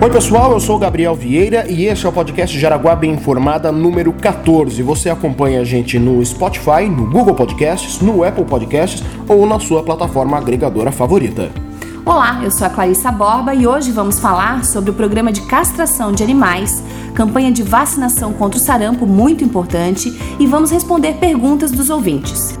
Oi pessoal, eu sou Gabriel Vieira e este é o podcast Jaraguá Bem Informada número 14. Você acompanha a gente no Spotify, no Google Podcasts, no Apple Podcasts ou na sua plataforma agregadora favorita. Olá, eu sou a Clarissa Borba e hoje vamos falar sobre o programa de castração de animais, campanha de vacinação contra o sarampo muito importante e vamos responder perguntas dos ouvintes.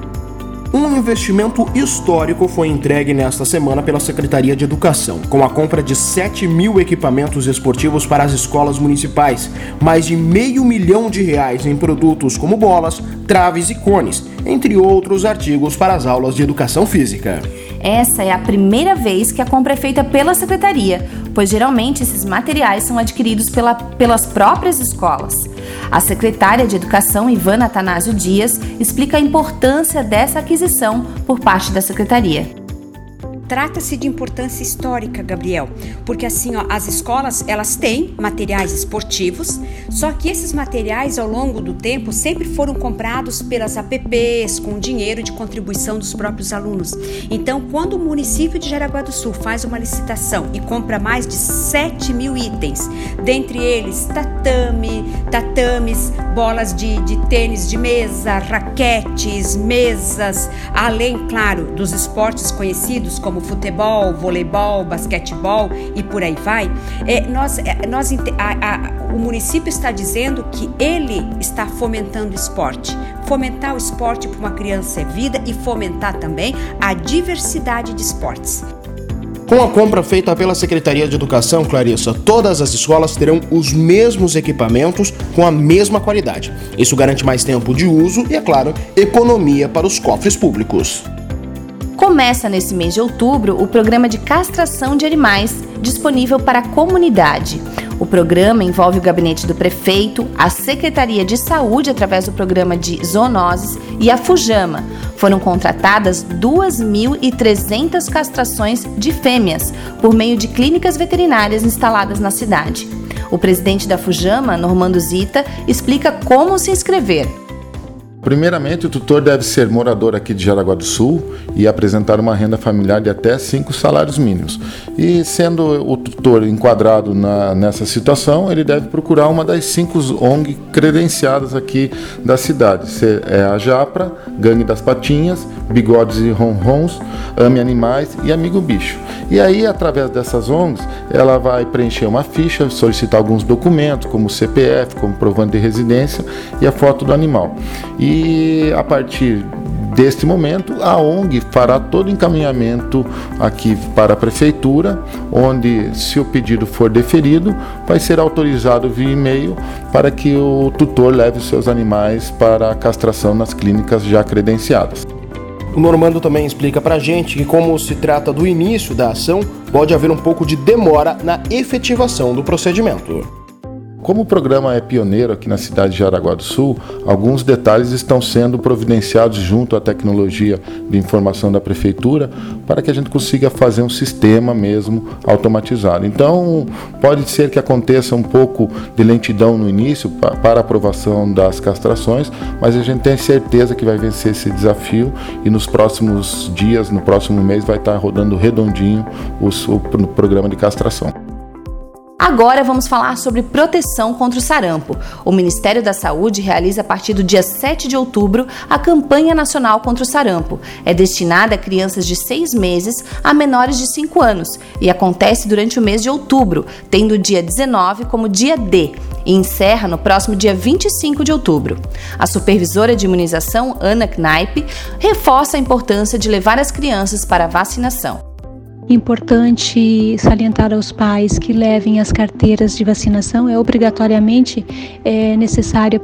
Um investimento histórico foi entregue nesta semana pela Secretaria de Educação, com a compra de 7 mil equipamentos esportivos para as escolas municipais, mais de meio milhão de reais em produtos como bolas, traves e cones, entre outros artigos para as aulas de educação física. Essa é a primeira vez que a compra é feita pela secretaria, pois geralmente esses materiais são adquiridos pela, pelas próprias escolas. A secretária de Educação, Ivana Atanásio Dias, explica a importância dessa aquisição por parte da secretaria. Trata-se de importância histórica, Gabriel, porque assim, ó, as escolas, elas têm materiais esportivos, só que esses materiais ao longo do tempo sempre foram comprados pelas APPs com dinheiro de contribuição dos próprios alunos. Então, quando o município de Jaraguá do Sul faz uma licitação e compra mais de 7 mil itens, dentre eles tatame, tatames, bolas de, de tênis de mesa, raquetes, mesas, além, claro, dos esportes conhecidos como como futebol, voleibol, basquetebol e por aí vai, é, nós, é, nós, a, a, o município está dizendo que ele está fomentando esporte. Fomentar o esporte para uma criança é vida e fomentar também a diversidade de esportes. Com a compra feita pela Secretaria de Educação, Clarissa, todas as escolas terão os mesmos equipamentos com a mesma qualidade. Isso garante mais tempo de uso e, é claro, economia para os cofres públicos. Começa nesse mês de outubro o programa de castração de animais disponível para a comunidade. O programa envolve o gabinete do prefeito, a Secretaria de Saúde através do programa de zoonoses e a Fujama. Foram contratadas 2.300 castrações de fêmeas por meio de clínicas veterinárias instaladas na cidade. O presidente da Fujama, Normando Zita, explica como se inscrever. Primeiramente, o tutor deve ser morador aqui de Jaraguá do Sul e apresentar uma renda familiar de até cinco salários mínimos. E sendo o tutor enquadrado na, nessa situação, ele deve procurar uma das cinco ONG credenciadas aqui da cidade. É a Japra, Gangue das Patinhas, Bigodes e Ronrons, Ame Animais e Amigo Bicho. E aí, através dessas ONGs, ela vai preencher uma ficha, solicitar alguns documentos, como CPF, como provando de residência e a foto do animal. E e a partir deste momento, a ONG fará todo o encaminhamento aqui para a prefeitura, onde, se o pedido for deferido, vai ser autorizado via e-mail para que o tutor leve seus animais para a castração nas clínicas já credenciadas. O Normando também explica para a gente que, como se trata do início da ação, pode haver um pouco de demora na efetivação do procedimento. Como o programa é pioneiro aqui na cidade de Jaraguá do Sul, alguns detalhes estão sendo providenciados junto à tecnologia de informação da prefeitura para que a gente consiga fazer um sistema mesmo automatizado. Então, pode ser que aconteça um pouco de lentidão no início para aprovação das castrações, mas a gente tem certeza que vai vencer esse desafio e nos próximos dias, no próximo mês, vai estar rodando redondinho o, o programa de castração. Agora vamos falar sobre proteção contra o sarampo. O Ministério da Saúde realiza a partir do dia 7 de outubro a campanha nacional contra o sarampo. É destinada a crianças de 6 meses a menores de 5 anos e acontece durante o mês de outubro, tendo o dia 19 como dia D e encerra no próximo dia 25 de outubro. A supervisora de imunização, Ana Knaip, reforça a importância de levar as crianças para a vacinação. Importante salientar aos pais que levem as carteiras de vacinação. É obrigatoriamente é, necessário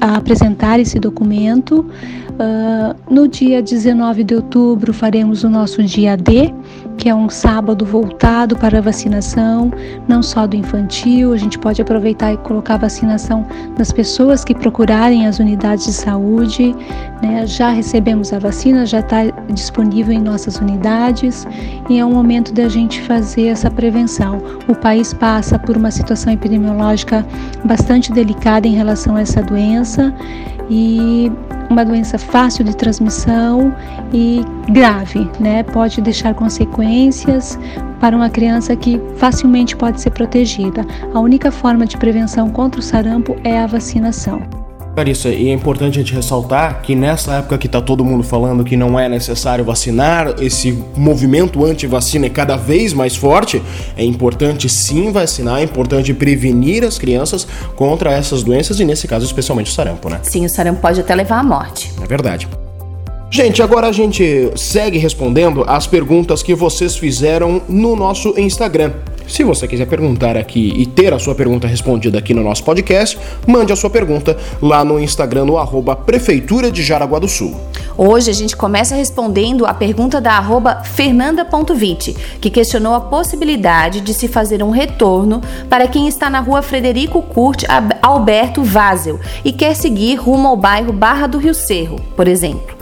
apresentar esse documento. Uh, no dia 19 de outubro faremos o nosso dia D, que é um sábado voltado para a vacinação, não só do infantil, a gente pode aproveitar e colocar a vacinação nas pessoas que procurarem as unidades de saúde. Né? Já recebemos a vacina, já está disponível em nossas unidades e é um momento da gente fazer essa prevenção. O país passa por uma situação epidemiológica bastante delicada em relação a essa doença e uma doença fácil de transmissão e grave, né? Pode deixar consequências para uma criança que facilmente pode ser protegida. A única forma de prevenção contra o sarampo é a vacinação. Carissa, e é importante a gente ressaltar que nessa época que está todo mundo falando que não é necessário vacinar, esse movimento anti-vacina é cada vez mais forte, é importante sim vacinar, é importante prevenir as crianças contra essas doenças e nesse caso especialmente o sarampo, né? Sim, o sarampo pode até levar à morte. É verdade. Gente, agora a gente segue respondendo as perguntas que vocês fizeram no nosso Instagram. Se você quiser perguntar aqui e ter a sua pergunta respondida aqui no nosso podcast, mande a sua pergunta lá no Instagram no arroba Prefeitura de Jaraguá do Sul. Hoje a gente começa respondendo a pergunta da arroba fernanda.vite, que questionou a possibilidade de se fazer um retorno para quem está na rua Frederico Curte Alberto Vazel e quer seguir rumo ao bairro Barra do Rio Cerro, por exemplo.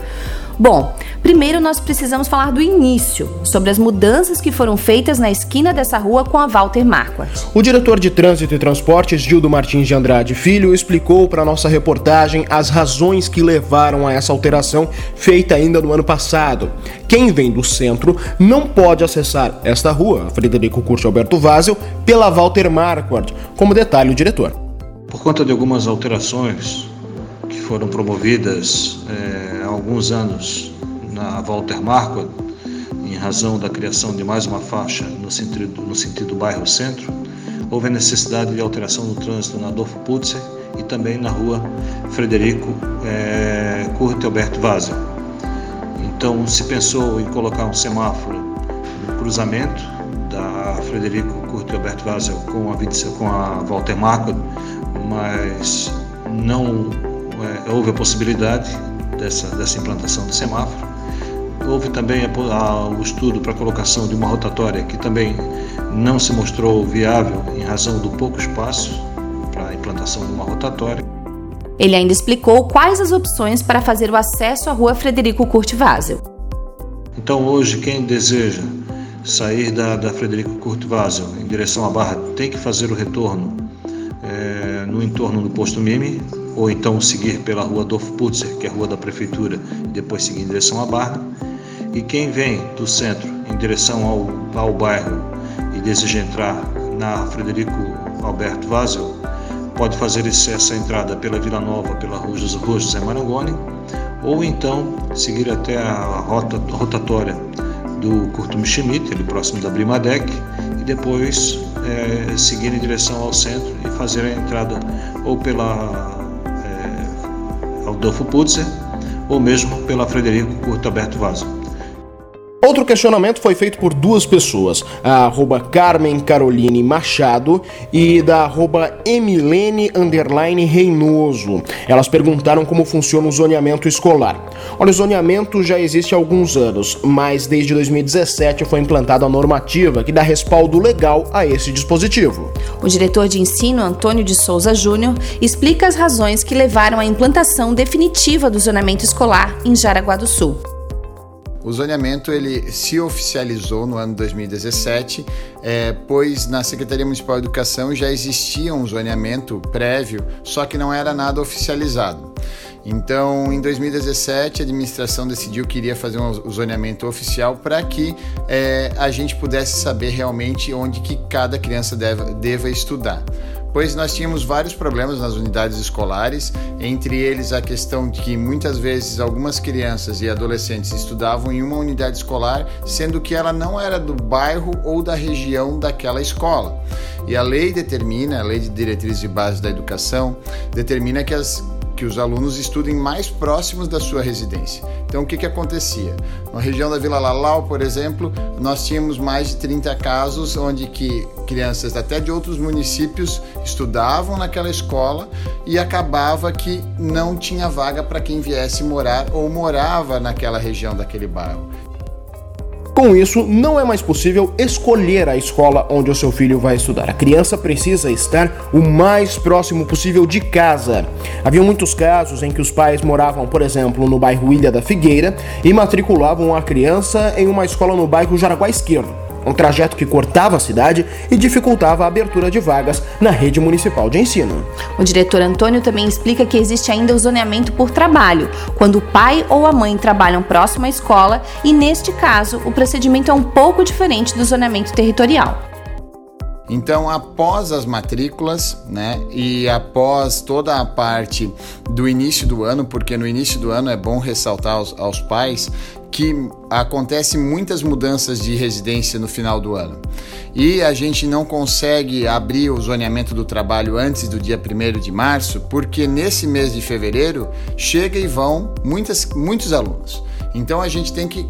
Bom, primeiro nós precisamos falar do início, sobre as mudanças que foram feitas na esquina dessa rua com a Walter Marquardt. O diretor de Trânsito e Transportes, Gildo Martins de Andrade Filho, explicou para nossa reportagem as razões que levaram a essa alteração feita ainda no ano passado. Quem vem do centro não pode acessar esta rua, Frederico Curte Alberto Vazel, pela Walter Marquardt, como detalhe o diretor. Por conta de algumas alterações que foram promovidas é, alguns anos na Walter Marco, em razão da criação de mais uma faixa no sentido, no sentido bairro centro, houve a necessidade de alteração no trânsito na Adolfo Putzer e também na rua Frederico é, Curte Alberto Vaza. Então se pensou em colocar um semáforo no cruzamento da Frederico Curte Alberto Vaza com a, com a Walter Marco, mas não é, houve a possibilidade dessa, dessa implantação do semáforo. Houve também a, a, o estudo para a colocação de uma rotatória que também não se mostrou viável em razão do pouco espaço para a implantação de uma rotatória. Ele ainda explicou quais as opções para fazer o acesso à rua Frederico Curte Vazel. Então, hoje, quem deseja sair da, da Frederico Curte Vazel em direção à Barra tem que fazer o retorno no entorno do posto Mime, ou então seguir pela rua Adolfo Putzer, que é a rua da prefeitura, e depois seguir em direção à Barra. E quem vem do centro em direção ao, ao bairro e deseja entrar na Frederico Alberto Vazel, pode fazer essa entrada pela Vila Nova, pela rua José Marangoni, ou então seguir até a rota, rotatória do Curtum Schmidt, ali próximo da Brimadec, depois é, seguir em direção ao centro e fazer a entrada ou pela Adolfo Putzer ou mesmo pela Frederico Curto Alberto Vaso. Outro questionamento foi feito por duas pessoas, a arroba Carmen Caroline Machado e da arroba Emilene Underline Reinoso. Elas perguntaram como funciona o zoneamento escolar. Olha, o zoneamento já existe há alguns anos, mas desde 2017 foi implantada a normativa que dá respaldo legal a esse dispositivo. O diretor de ensino, Antônio de Souza Júnior, explica as razões que levaram à implantação definitiva do zoneamento escolar em Jaraguá do Sul. O zoneamento ele se oficializou no ano 2017, é, pois na Secretaria Municipal de Educação já existia um zoneamento prévio, só que não era nada oficializado. Então, em 2017, a administração decidiu que iria fazer um zoneamento oficial para que é, a gente pudesse saber realmente onde que cada criança deva, deva estudar pois nós tínhamos vários problemas nas unidades escolares, entre eles a questão de que muitas vezes algumas crianças e adolescentes estudavam em uma unidade escolar, sendo que ela não era do bairro ou da região daquela escola. E a lei determina, a lei de diretrizes e bases da educação, determina que as que os alunos estudem mais próximos da sua residência. Então, o que, que acontecia? Na região da Vila Lalau, por exemplo, nós tínhamos mais de 30 casos onde que crianças até de outros municípios estudavam naquela escola e acabava que não tinha vaga para quem viesse morar ou morava naquela região daquele bairro. Com isso, não é mais possível escolher a escola onde o seu filho vai estudar. A criança precisa estar o mais próximo possível de casa. Havia muitos casos em que os pais moravam, por exemplo, no bairro Ilha da Figueira e matriculavam a criança em uma escola no bairro Jaraguá Esquerdo um trajeto que cortava a cidade e dificultava a abertura de vagas na rede municipal de ensino. O diretor Antônio também explica que existe ainda o zoneamento por trabalho, quando o pai ou a mãe trabalham próximo à escola e, neste caso, o procedimento é um pouco diferente do zoneamento territorial. Então, após as matrículas, né, e após toda a parte do início do ano, porque no início do ano é bom ressaltar aos, aos pais que acontece muitas mudanças de residência no final do ano. E a gente não consegue abrir o zoneamento do trabalho antes do dia 1 de março, porque nesse mês de fevereiro chega e vão muitas, muitos alunos. Então a gente tem que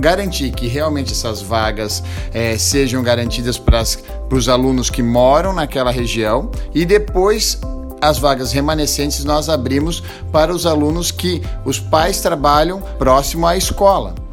garantir que realmente essas vagas é, sejam garantidas para os alunos que moram naquela região e depois as vagas remanescentes nós abrimos para os alunos que os pais trabalham próximo à escola.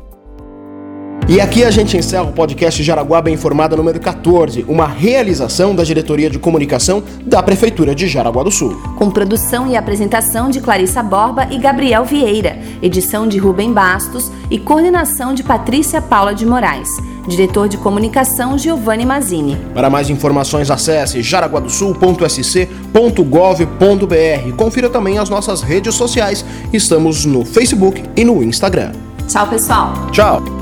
E aqui a gente encerra o podcast Jaraguá Bem Informada número 14, uma realização da Diretoria de Comunicação da Prefeitura de Jaraguá do Sul. Com produção e apresentação de Clarissa Borba e Gabriel Vieira, edição de Rubem Bastos e coordenação de Patrícia Paula de Moraes. Diretor de Comunicação Giovanni Mazini. Para mais informações acesse jaraguadosul.sc.gov.br. Confira também as nossas redes sociais. Estamos no Facebook e no Instagram. Tchau, pessoal. Tchau.